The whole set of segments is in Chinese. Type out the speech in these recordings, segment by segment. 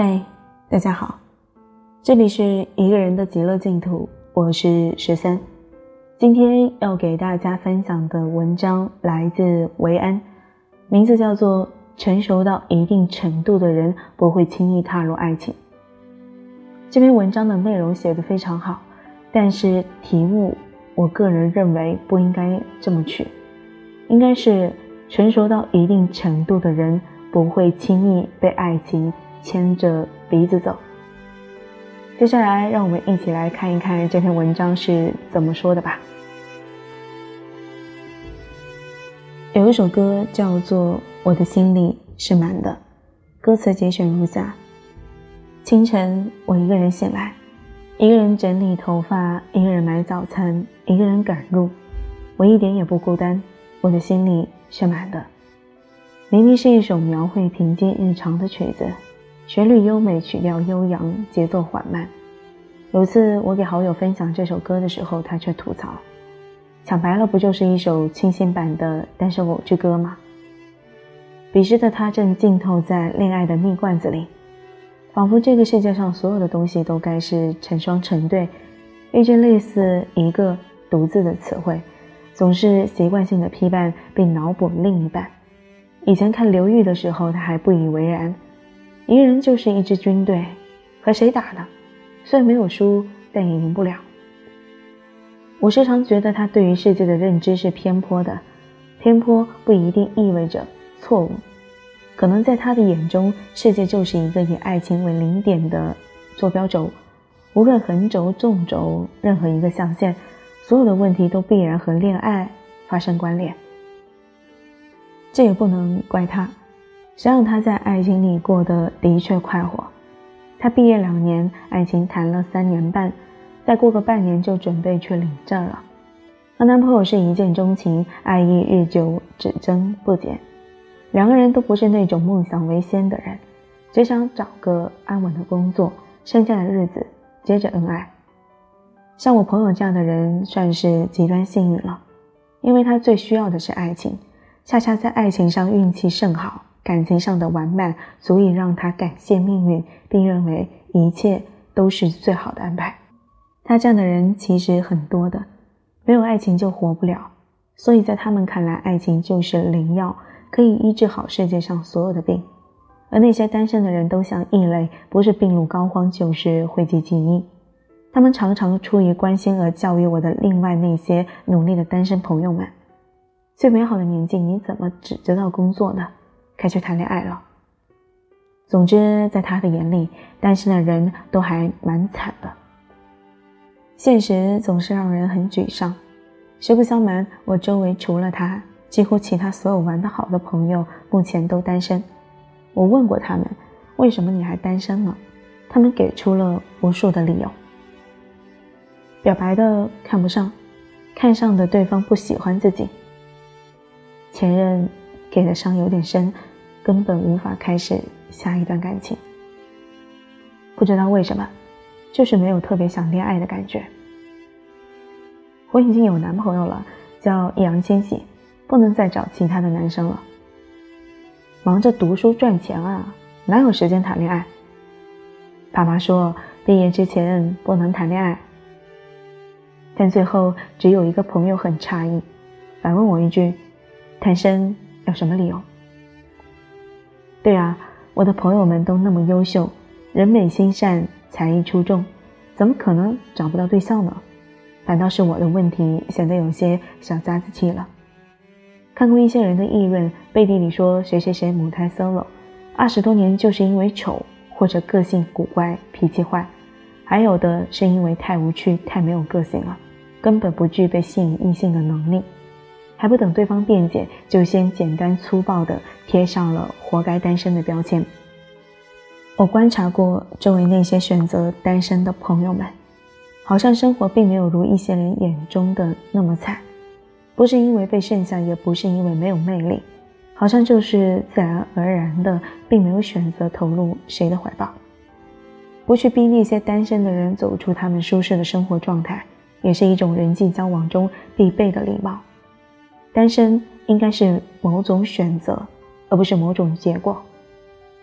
嗨，大家好，这里是一个人的极乐净土，我是十三。今天要给大家分享的文章来自维安，名字叫做《成熟到一定程度的人不会轻易踏入爱情》。这篇文章的内容写得非常好，但是题目我个人认为不应该这么取，应该是成熟到一定程度的人不会轻易被爱情牵着鼻子走。接下来，让我们一起来看一看这篇文章是怎么说的吧。有一首歌叫做《我的心里是满的》，歌词节选如下：清晨，我一个人醒来，一个人整理头发，一个人买早餐，一个人赶路。我一点也不孤单，我的心里是满的。明明是一首描绘平静日常的曲子。旋律优美，曲调悠扬，节奏缓慢。有次我给好友分享这首歌的时候，他却吐槽：“讲白了，不就是一首清新版的《单身狗之歌》吗？”彼时的他正浸透在恋爱的蜜罐子里，仿佛这个世界上所有的东西都该是成双成对。遇见类似一个独自的词汇，总是习惯性的批判并脑补另一半。以前看刘玉的时候，他还不以为然。一个人就是一支军队，和谁打呢？虽然没有输，但也赢不了。我时常觉得他对于世界的认知是偏颇的，偏颇不一定意味着错误，可能在他的眼中，世界就是一个以爱情为零点的坐标轴，无论横轴、纵轴，任何一个象限，所有的问题都必然和恋爱发生关联。这也不能怪他。谁让他在爱情里过得的确快活？他毕业两年，爱情谈了三年半，再过个半年就准备去领证了。和男朋友是一见钟情，爱意日久，只增不减。两个人都不是那种梦想为先的人，只想找个安稳的工作，剩下的日子接着恩爱。像我朋友这样的人，算是极端幸运了，因为他最需要的是爱情，恰恰在爱情上运气甚好。感情上的完满足以让他感谢命运，并认为一切都是最好的安排。他这样的人其实很多的，没有爱情就活不了，所以在他们看来，爱情就是灵药，可以医治好世界上所有的病。而那些单身的人都像异类，不是病入膏肓，就是讳疾忌医。他们常常出于关心而教育我的另外那些努力的单身朋友们：最美好的年纪，你怎么只知道工作呢？开始谈恋爱了。总之，在他的眼里，单身的人都还蛮惨的。现实总是让人很沮丧。实不相瞒，我周围除了他，几乎其他所有玩得好的朋友目前都单身。我问过他们，为什么你还单身呢？他们给出了无数的理由。表白的看不上，看上的对方不喜欢自己，前任给的伤有点深。根本无法开始下一段感情。不知道为什么，就是没有特别想恋爱的感觉。我已经有男朋友了，叫易烊千玺，不能再找其他的男生了。忙着读书赚钱啊，哪有时间谈恋爱？爸妈说毕业之前不能谈恋爱，但最后只有一个朋友很诧异，反问我一句：“单身有什么理由？”对啊，我的朋友们都那么优秀，人美心善，才艺出众，怎么可能找不到对象呢？反倒是我的问题显得有些小家子气了。看过一些人的议论，背地里说谁谁谁母胎 solo，二十多年就是因为丑，或者个性古怪、脾气坏，还有的是因为太无趣、太没有个性了，根本不具备吸引异性的能力。还不等对方辩解，就先简单粗暴地贴上了“活该单身”的标签。我观察过周围那些选择单身的朋友们，好像生活并没有如一些人眼中的那么惨。不是因为被剩下，也不是因为没有魅力，好像就是自然而然的，并没有选择投入谁的怀抱。不去逼那些单身的人走出他们舒适的生活状态，也是一种人际交往中必备的礼貌。单身应该是某种选择，而不是某种结果。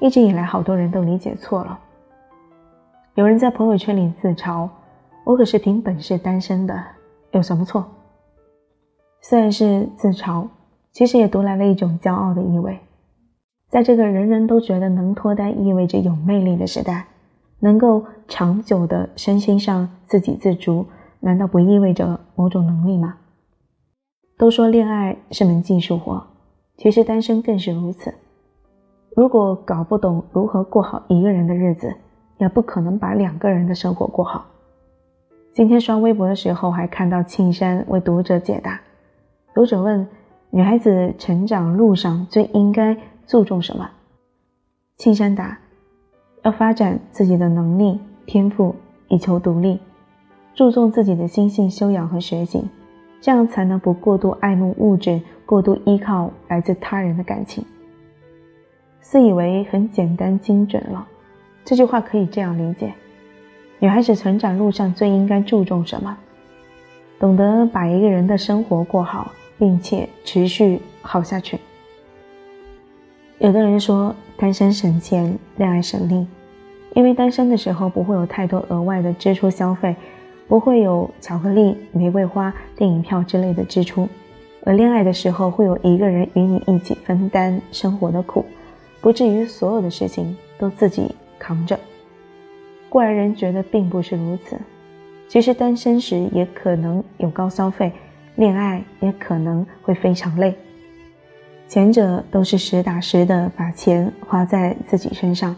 一直以来好多人都理解错了。有人在朋友圈里自嘲：“我可是凭本事单身的，有什么错？”虽然是自嘲，其实也读来了一种骄傲的意味。在这个人人都觉得能脱单意味着有魅力的时代，能够长久的身心上自给自足，难道不意味着某种能力吗？都说恋爱是门技术活，其实单身更是如此。如果搞不懂如何过好一个人的日子，也不可能把两个人的生活过好。今天刷微博的时候，还看到庆山为读者解答。读者问：女孩子成长路上最应该注重什么？庆山答：要发展自己的能力、天赋，以求独立；注重自己的心性修养和学习，这样才能不过度爱慕物质，过度依靠来自他人的感情。自以为很简单精准了，这句话可以这样理解：女孩子成长路上最应该注重什么？懂得把一个人的生活过好，并且持续好下去。有的人说单身省钱，恋爱省力，因为单身的时候不会有太多额外的支出消费，不会有巧克力、玫瑰花、电影票之类的支出，而恋爱的时候会有一个人与你一起分担生活的苦。不至于所有的事情都自己扛着。过来人觉得并不是如此。其实单身时也可能有高消费，恋爱也可能会非常累。前者都是实打实的把钱花在自己身上，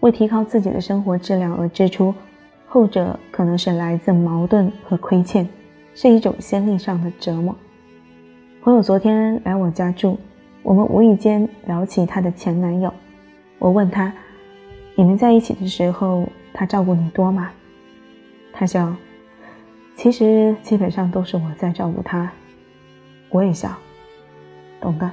为提高自己的生活质量而支出；后者可能是来自矛盾和亏欠，是一种心理上的折磨。朋友昨天来我家住。我们无意间聊起她的前男友，我问他：“你们在一起的时候，他照顾你多吗？”他笑：“其实基本上都是我在照顾他。”我也笑：“懂的。”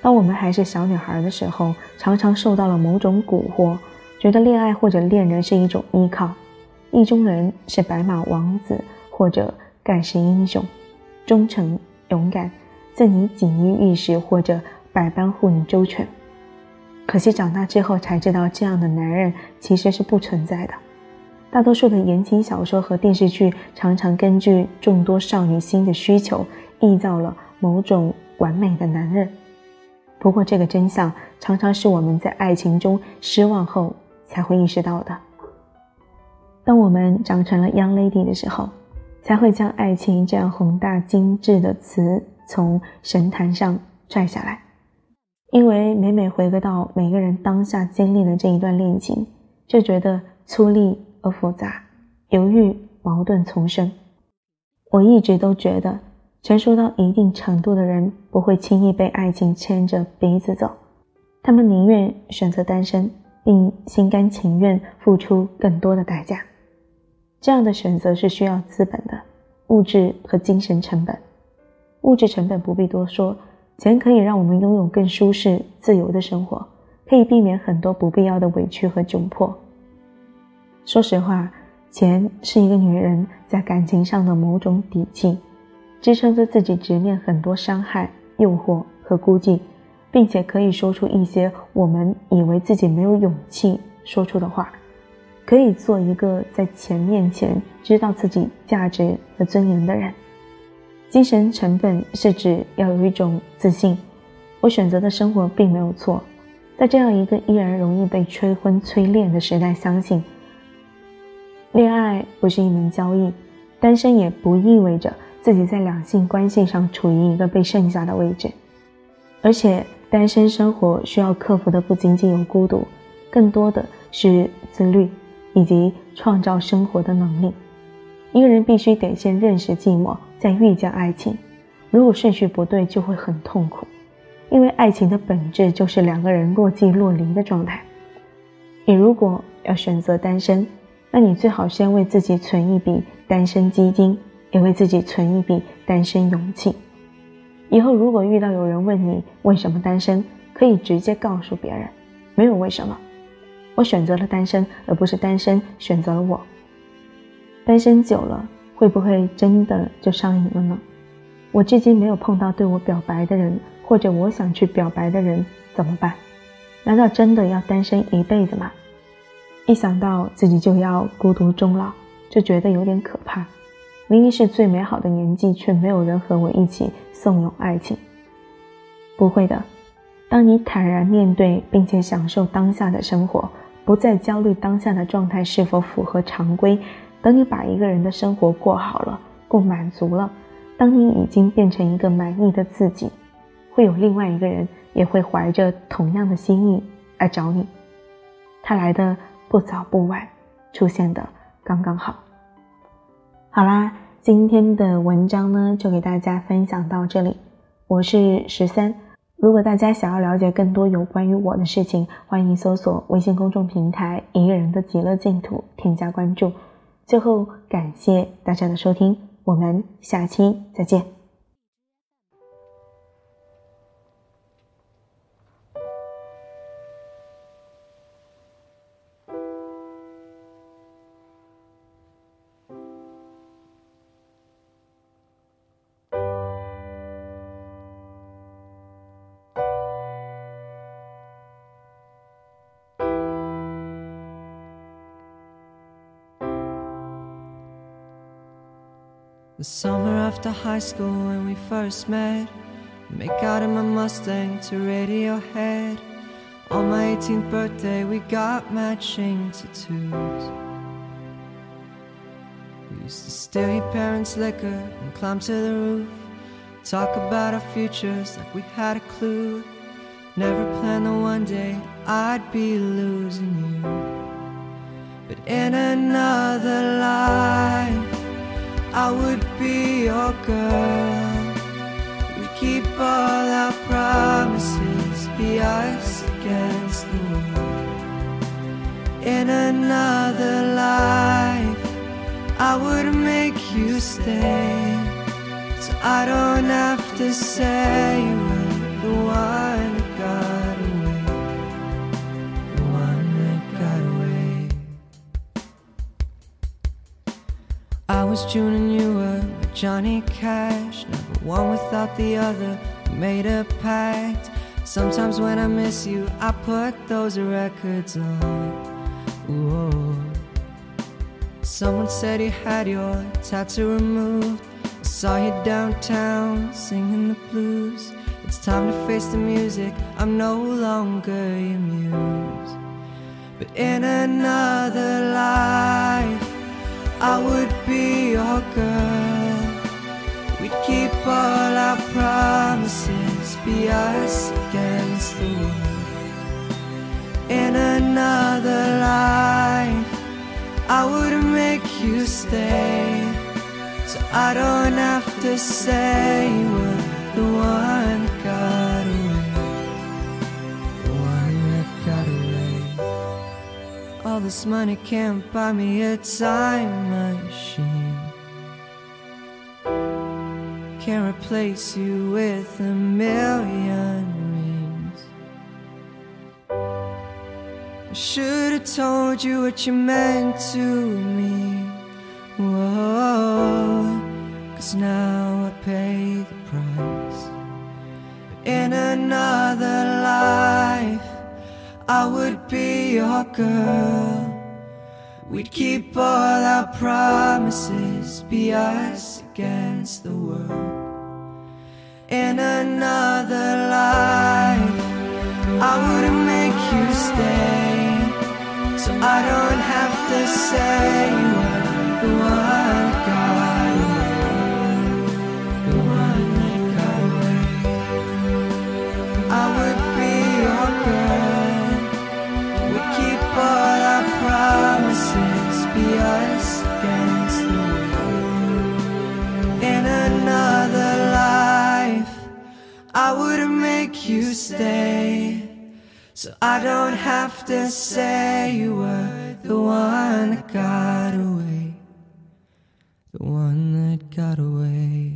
当我们还是小女孩的时候，常常受到了某种蛊惑，觉得恋爱或者恋人是一种依靠，意中人是白马王子或者盖世英雄，忠诚勇敢。赠你锦衣玉食，或者百般护你周全。可惜长大之后才知道，这样的男人其实是不存在的。大多数的言情小说和电视剧常常根据众多少女心的需求，臆造了某种完美的男人。不过，这个真相常常是我们在爱情中失望后才会意识到的。当我们长成了 young lady 的时候，才会将爱情这样宏大精致的词。从神坛上拽下来，因为每每回归到每个人当下经历的这一段恋情，就觉得粗粝而复杂，犹豫矛盾丛生。我一直都觉得，成熟到一定程度的人不会轻易被爱情牵着鼻子走，他们宁愿选择单身，并心甘情愿付出更多的代价。这样的选择是需要资本的，物质和精神成本。物质成本不必多说，钱可以让我们拥有更舒适、自由的生活，可以避免很多不必要的委屈和窘迫。说实话，钱是一个女人在感情上的某种底气，支撑着自己直面很多伤害、诱惑和孤寂，并且可以说出一些我们以为自己没有勇气说出的话，可以做一个在钱面前知道自己价值和尊严的人。精神成本是指要有一种自信，我选择的生活并没有错。在这样一个依然容易被催婚催恋的时代，相信恋爱不是一门交易，单身也不意味着自己在两性关系上处于一个被剩下的位置。而且，单身生活需要克服的不仅仅有孤独，更多的是自律以及创造生活的能力。一个人必须得先认识寂寞。再遇见爱情，如果顺序不对，就会很痛苦，因为爱情的本质就是两个人若即若离的状态。你如果要选择单身，那你最好先为自己存一笔单身基金，也为自己存一笔单身勇气。以后如果遇到有人问你为什么单身，可以直接告诉别人，没有为什么，我选择了单身，而不是单身选择了我。单身久了。会不会真的就上瘾了呢？我至今没有碰到对我表白的人，或者我想去表白的人，怎么办？难道真的要单身一辈子吗？一想到自己就要孤独终老，就觉得有点可怕。明明是最美好的年纪，却没有人和我一起颂咏爱情。不会的，当你坦然面对，并且享受当下的生活，不再焦虑当下的状态是否符合常规，等你把一个人的生活过好了，过满足了，当你已经变成一个满意的自己，会有另外一个人也会怀着同样的心意来找你。他来的不早不晚，出现的刚刚好。好啦，今天的文章呢，就给大家分享到这里。我是十三，如果大家想要了解更多有关于我的事情，欢迎搜索微信公众平台“一个人的极乐净土”，添加关注。最后，感谢大家的收听，我们下期再见。The summer after high school when we first met. Make out in my Mustang to Radiohead. On my 18th birthday we got matching tattoos. We used to steal your parents' liquor and climb to the roof. Talk about our futures like we had a clue. Never planned that one day I'd be losing you. But in another life I would be your girl. We keep all our promises, be us against the world. In another life, I would make you stay, so I don't have to say you were the one was June and you were Johnny Cash. Never one without the other. We made a pact. Sometimes when I miss you, I put those records on. Whoa. Someone said you had your tattoo removed. I saw you downtown singing the blues. It's time to face the music. I'm no longer your muse. But in another life, I would be your girl. We'd keep all our promises, be us against the world. In another life, I would make you stay. So I don't have to say you were the one All this money can't buy me a time machine. Can't replace you with a million rings. I should have told you what you meant to me. Whoa, cause now I pay the price. In another life, I would be your girl. We'd keep all our promises, be us against the world. In another life, I would make you stay, so I don't have to say stay. So I don't have to say you were the one that got away. The one that got away.